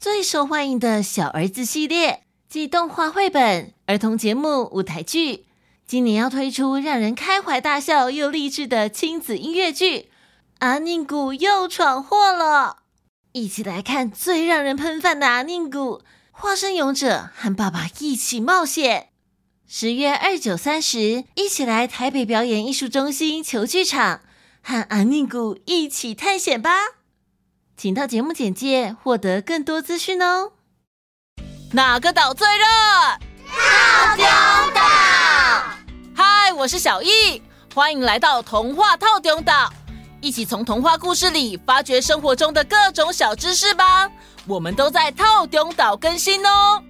最受欢迎的小儿子系列，即动画绘本、儿童节目、舞台剧。今年要推出让人开怀大笑又励志的亲子音乐剧《阿宁谷又闯祸了》。一起来看最让人喷饭的阿宁谷，化身勇者和爸爸一起冒险。十月二九三十，一起来台北表演艺术中心球剧场，和阿宁谷一起探险吧！请到节目简介获得更多资讯哦。哪个岛最热？套丁岛。嗨，我是小易，欢迎来到童话套丁岛。一起从童话故事里发掘生活中的各种小知识吧！我们都在套丁岛更新哦。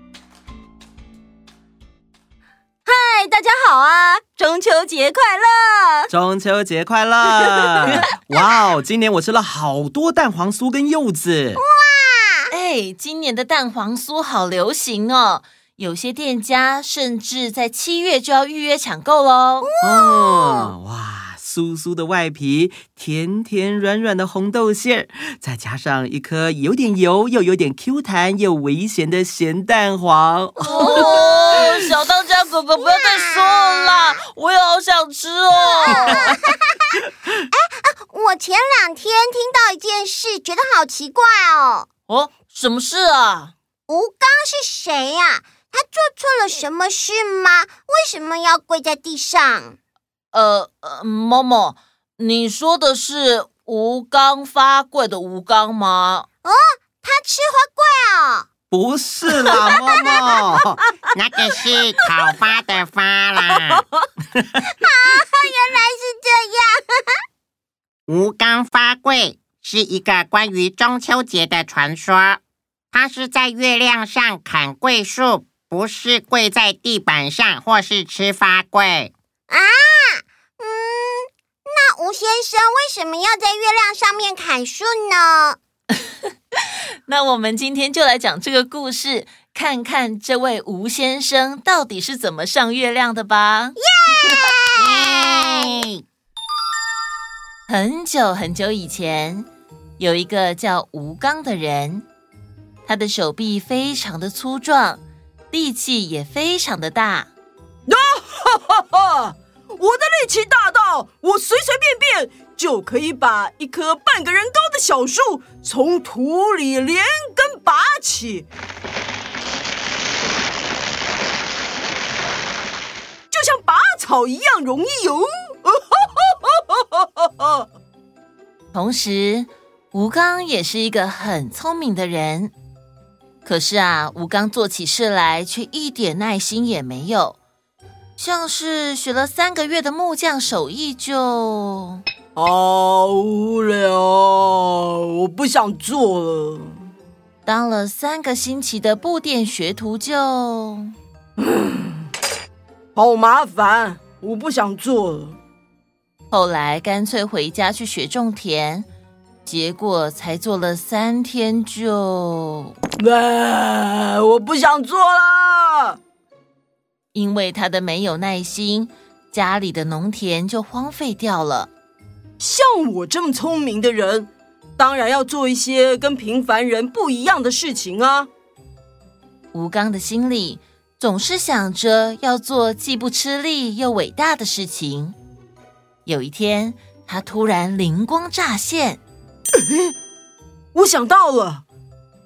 嗨，大家好啊！中秋节快乐！中秋节快乐！哇哦，今年我吃了好多蛋黄酥跟柚子。哇！哎，今年的蛋黄酥好流行哦，有些店家甚至在七月就要预约抢购喽。哦，哇！酥酥的外皮，甜甜软软的红豆馅，再加上一颗有点油又有点 Q 弹又微咸的咸蛋黄。哥哥不要再说了啦，我也好想吃哦。哎，我前两天听到一件事，觉得好奇怪哦。哦，什么事啊？吴刚是谁呀？他做错了什么事吗？为什么要跪在地上？呃呃，某某，你说的是吴刚发跪的吴刚吗？哦，他吃花桂哦？不是啦，某某，那个是讨花的花啦。啊，原来是这样。吴刚发桂是一个关于中秋节的传说，它是在月亮上砍桂树，不是跪在地板上或是吃发桂。啊。嗯，那吴先生为什么要在月亮上面砍树呢？那我们今天就来讲这个故事，看看这位吴先生到底是怎么上月亮的吧。耶！很久很久以前，有一个叫吴刚的人，他的手臂非常的粗壮，力气也非常的大。啊哈哈哈！我的力气大到，我随随便便就可以把一棵半个人高的小树从土里连根拔起，就像拔草一样容易哟！同时，吴刚也是一个很聪明的人，可是啊，吴刚做起事来却一点耐心也没有。像是学了三个月的木匠手艺就，好无聊，我不想做了。当了三个星期的布店学徒就，好麻烦，我不想做了。后来干脆回家去学种田，结果才做了三天就，哎，我不想做了。因为他的没有耐心，家里的农田就荒废掉了。像我这么聪明的人，当然要做一些跟平凡人不一样的事情啊！吴刚的心里总是想着要做既不吃力又伟大的事情。有一天，他突然灵光乍现，我想到了，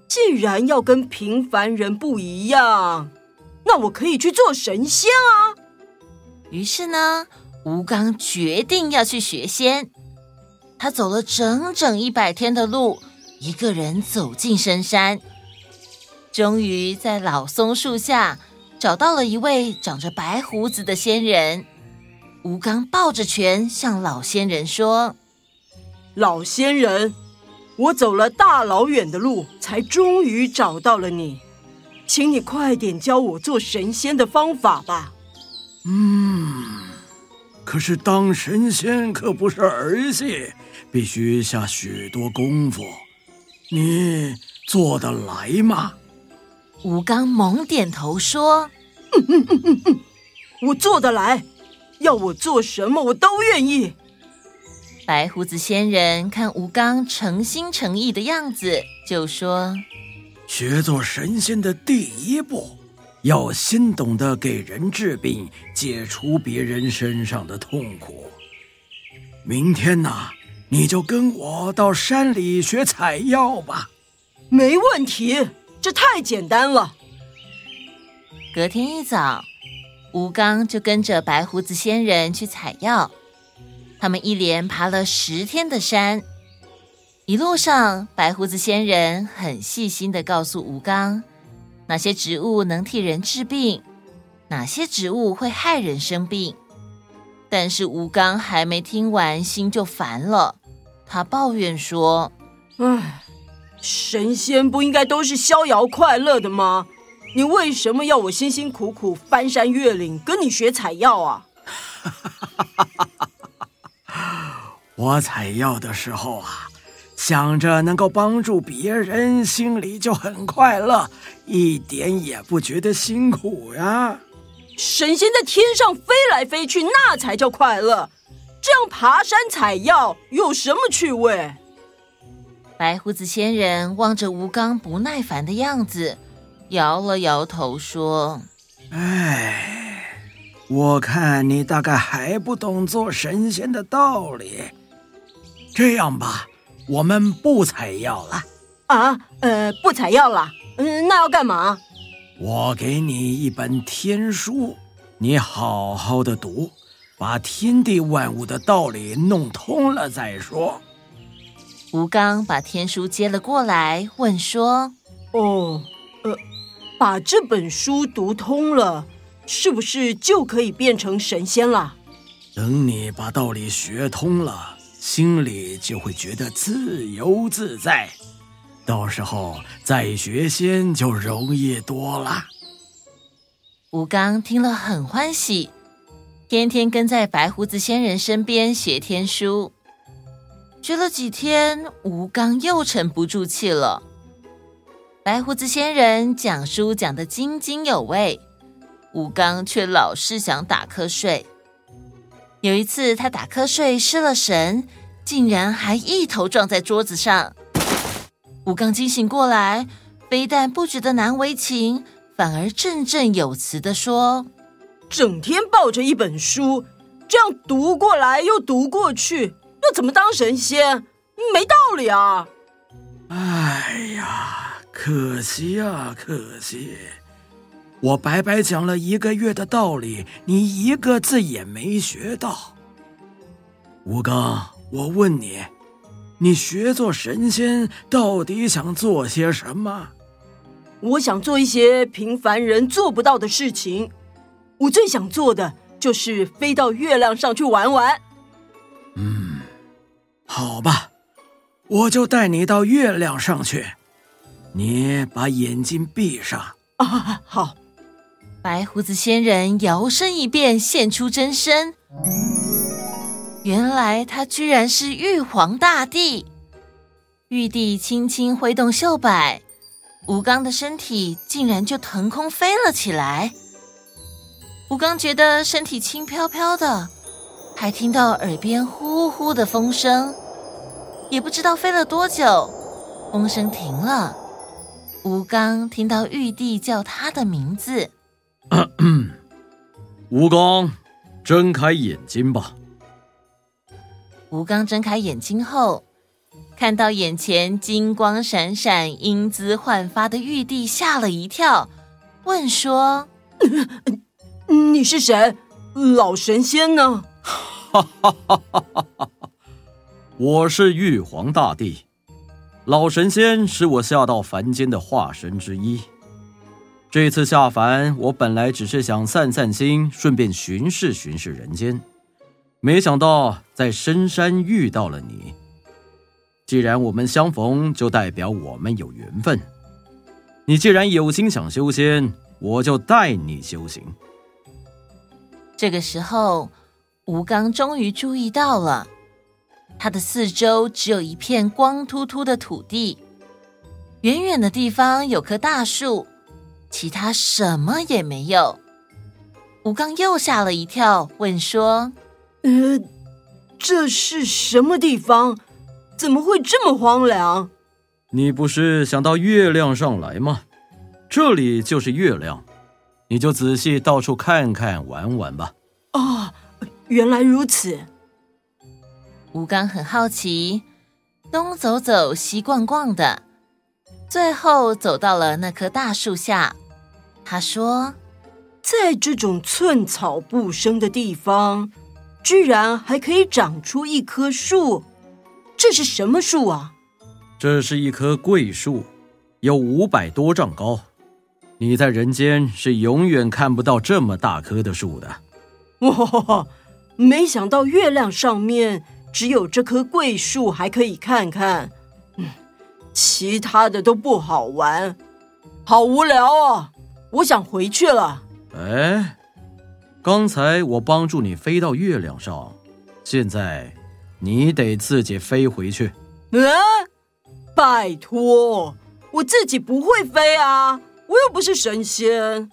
既然要跟平凡人不一样。那我可以去做神仙啊！于是呢，吴刚决定要去学仙。他走了整整一百天的路，一个人走进深山，终于在老松树下找到了一位长着白胡子的仙人。吴刚抱着拳向老仙人说：“老仙人，我走了大老远的路，才终于找到了你。”请你快点教我做神仙的方法吧。嗯，可是当神仙可不是儿戏，必须下许多功夫。你做得来吗？吴刚猛点头说：“嗯嗯嗯嗯嗯，我做得来，要我做什么我都愿意。”白胡子仙人看吴刚诚心诚意的样子，就说。学做神仙的第一步，要先懂得给人治病，解除别人身上的痛苦。明天呐，你就跟我到山里学采药吧。没问题，这太简单了。隔天一早，吴刚就跟着白胡子仙人去采药。他们一连爬了十天的山，一路上，白胡子仙人很细心的告诉吴刚，哪些植物能替人治病，哪些植物会害人生病。但是吴刚还没听完，心就烦了。他抱怨说：“唉，神仙不应该都是逍遥快乐的吗？你为什么要我辛辛苦苦翻山越岭跟你学采药啊？” 我采药的时候啊，想着能够帮助别人，心里就很快乐，一点也不觉得辛苦呀。神仙在天上飞来飞去，那才叫快乐。这样爬山采药有什么趣味？白胡子仙人望着吴刚不耐烦的样子，摇了摇头说：“哎，我看你大概还不懂做神仙的道理。这样吧，我们不采药了。啊，呃，不采药了。嗯，那要干嘛？我给你一本天书，你好好的读，把天地万物的道理弄通了再说。”吴刚把天书接了过来，问说：“哦，呃，把这本书读通了，是不是就可以变成神仙了？等你把道理学通了，心里就会觉得自由自在，到时候再学仙就容易多了。”吴刚听了很欢喜，天天跟在白胡子仙人身边学天书。学了几天，吴刚又沉不住气了。白胡子仙人讲书讲得津津有味，吴刚却老是想打瞌睡。有一次，他打瞌睡失了神，竟然还一头撞在桌子上。吴刚惊醒过来，非但不觉得难为情，反而振振有词地说：“整天抱着一本书，这样读过来又读过去。”又怎么当神仙？没道理啊！哎呀，可惜啊，可惜！我白白讲了一个月的道理，你一个字也没学到。吴刚，我问你，你学做神仙到底想做些什么？我想做一些平凡人做不到的事情。我最想做的就是飞到月亮上去玩玩。嗯。好吧，我就带你到月亮上去。你把眼睛闭上。啊，好。白胡子仙人摇身一变，现出真身。原来他居然是玉皇大帝。玉帝轻轻挥动袖摆，吴刚的身体竟然就腾空飞了起来。吴刚觉得身体轻飘飘的。还听到耳边呼呼的风声，也不知道飞了多久，风声停了。吴刚听到玉帝叫他的名字：“ 吴刚，睁开眼睛吧。”吴刚睁开眼睛后，看到眼前金光闪闪、英姿焕发的玉帝，吓了一跳，问说：“你是谁？老神仙呢？”哈哈哈哈哈！我是玉皇大帝，老神仙是我下到凡间的化身之一。这次下凡，我本来只是想散散心，顺便巡视巡视人间，没想到在深山遇到了你。既然我们相逢，就代表我们有缘分。你既然有心想修仙，我就带你修行。这个时候。吴刚终于注意到了，他的四周只有一片光秃秃的土地，远远的地方有棵大树，其他什么也没有。吴刚又吓了一跳，问说：“呃，这是什么地方？怎么会这么荒凉？”你不是想到月亮上来吗？这里就是月亮，你就仔细到处看看玩玩吧。啊，原来如此。吴刚很好奇，东走走，西逛逛的，最后走到了那棵大树下。他说：“在这种寸草不生的地方，居然还可以长出一棵树，这是什么树啊？”这是一棵桂树，有五百多丈高。你在人间是永远看不到这么大棵的树的。哇，没想到月亮上面只有这棵桂树还可以看看，嗯，其他的都不好玩，好无聊啊！我想回去了。哎，刚才我帮助你飞到月亮上，现在你得自己飞回去。嗯。拜托，我自己不会飞啊，我又不是神仙。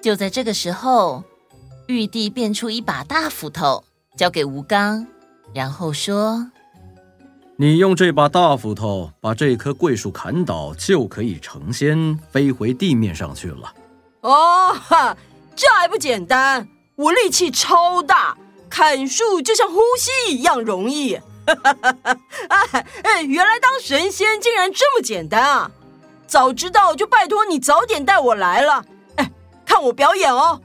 就在这个时候，玉帝变出一把大斧头，交给吴刚，然后说：“你用这把大斧头把这棵桂树砍倒，就可以成仙，飞回地面上去了。”哦，哈，这还不简单？我力气超大，砍树就像呼吸一样容易。哈哈哈！哎哎，原来当神仙竟然这么简单啊！早知道就拜托你早点带我来了。哎，看我表演哦！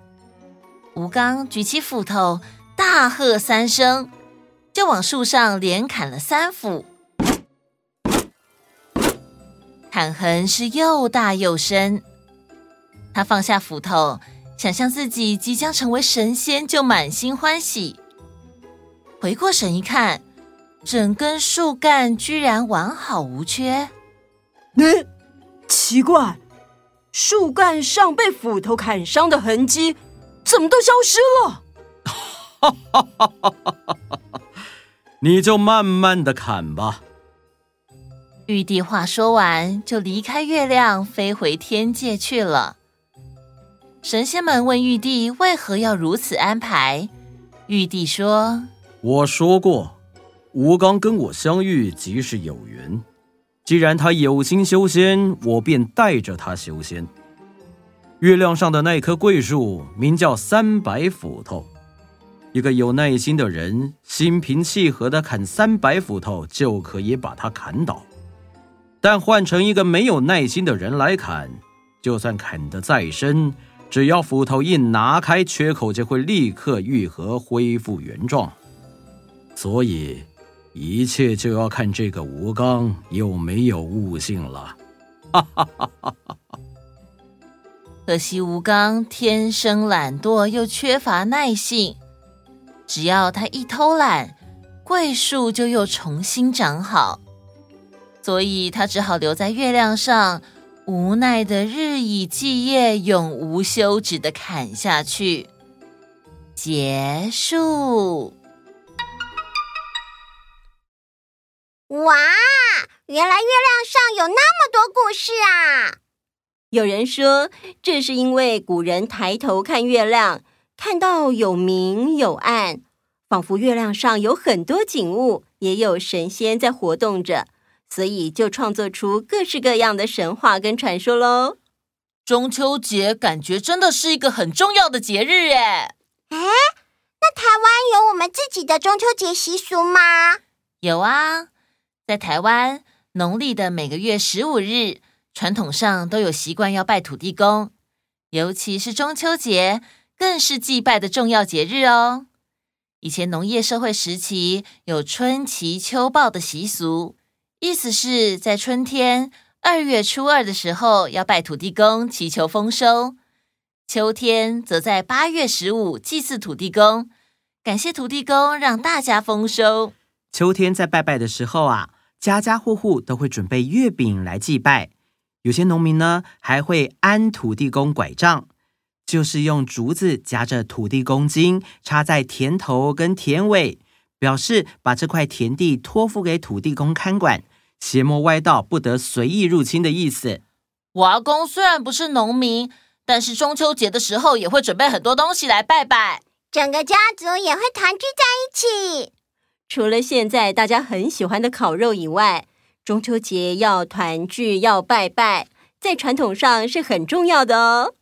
吴刚举起斧头，大喝三声，就往树上连砍了三斧。砍痕是又大又深。他放下斧头，想象自己即将成为神仙，就满心欢喜。回过神一看。整根树干居然完好无缺。嗯，奇怪，树干上被斧头砍伤的痕迹怎么都消失了？哈哈哈哈哈！你就慢慢的砍吧。玉帝话说完，就离开月亮，飞回天界去了。神仙们问玉帝为何要如此安排，玉帝说：“我说过。”吴刚跟我相遇即是有缘，既然他有心修仙，我便带着他修仙。月亮上的那棵桂树名叫三百斧头，一个有耐心的人，心平气和的砍三百斧头就可以把它砍倒。但换成一个没有耐心的人来砍，就算砍得再深，只要斧头一拿开，缺口就会立刻愈合，恢复原状。所以。一切就要看这个吴刚有没有悟性了。哈哈哈哈哈！可惜吴刚天生懒惰，又缺乏耐性。只要他一偷懒，桂树就又重新长好。所以他只好留在月亮上，无奈的日以继夜、永无休止的砍下去。结束。哇，原来月亮上有那么多故事啊！有人说，这是因为古人抬头看月亮，看到有明有暗，仿佛月亮上有很多景物，也有神仙在活动着，所以就创作出各式各样的神话跟传说喽。中秋节感觉真的是一个很重要的节日耶！哎，那台湾有我们自己的中秋节习俗吗？有啊。在台湾，农历的每个月十五日，传统上都有习惯要拜土地公，尤其是中秋节，更是祭拜的重要节日哦。以前农业社会时期有春祈秋报的习俗，意思是在春天二月初二的时候要拜土地公，祈求丰收；秋天则在八月十五祭祀土地公，感谢土地公让大家丰收。秋天在拜拜的时候啊。家家户户都会准备月饼来祭拜，有些农民呢还会安土地公拐杖，就是用竹子夹着土地公金插在田头跟田尾，表示把这块田地托付给土地公看管，邪魔歪道不得随意入侵的意思。我阿公虽然不是农民，但是中秋节的时候也会准备很多东西来拜拜，整个家族也会团聚在一起。除了现在大家很喜欢的烤肉以外，中秋节要团聚，要拜拜，在传统上是很重要的哦。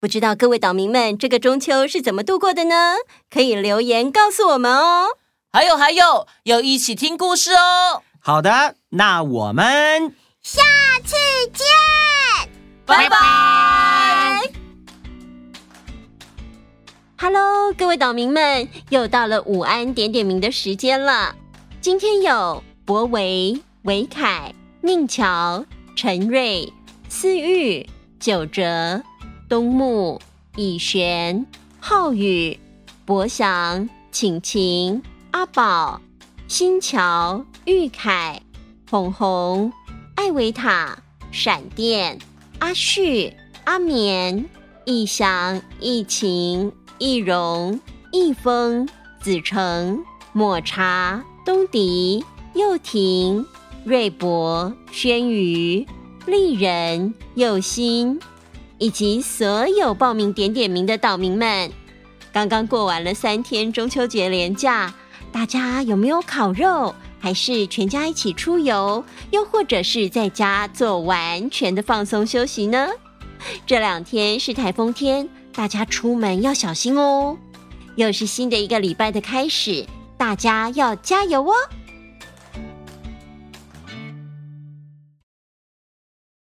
不知道各位岛民们这个中秋是怎么度过的呢？可以留言告诉我们哦。还有还有，要一起听故事哦。好的，那我们下次见，拜拜。Hello，各位岛民们，又到了午安点点名的时间了。今天有博维、维凯、宁乔、陈瑞、思玉、九哲、东木、以璇、浩宇、博祥、晴晴、阿宝、新桥、玉凯、红红、艾维塔、闪电、阿旭、阿绵、逸翔、逸晴、逸荣、逸风、子成、抹茶、东迪。又婷、瑞博、轩宇、丽人、佑心，以及所有报名点点名的岛民们，刚刚过完了三天中秋节连假，大家有没有烤肉？还是全家一起出游？又或者是在家做完全的放松休息呢？这两天是台风天，大家出门要小心哦。又是新的一个礼拜的开始，大家要加油哦！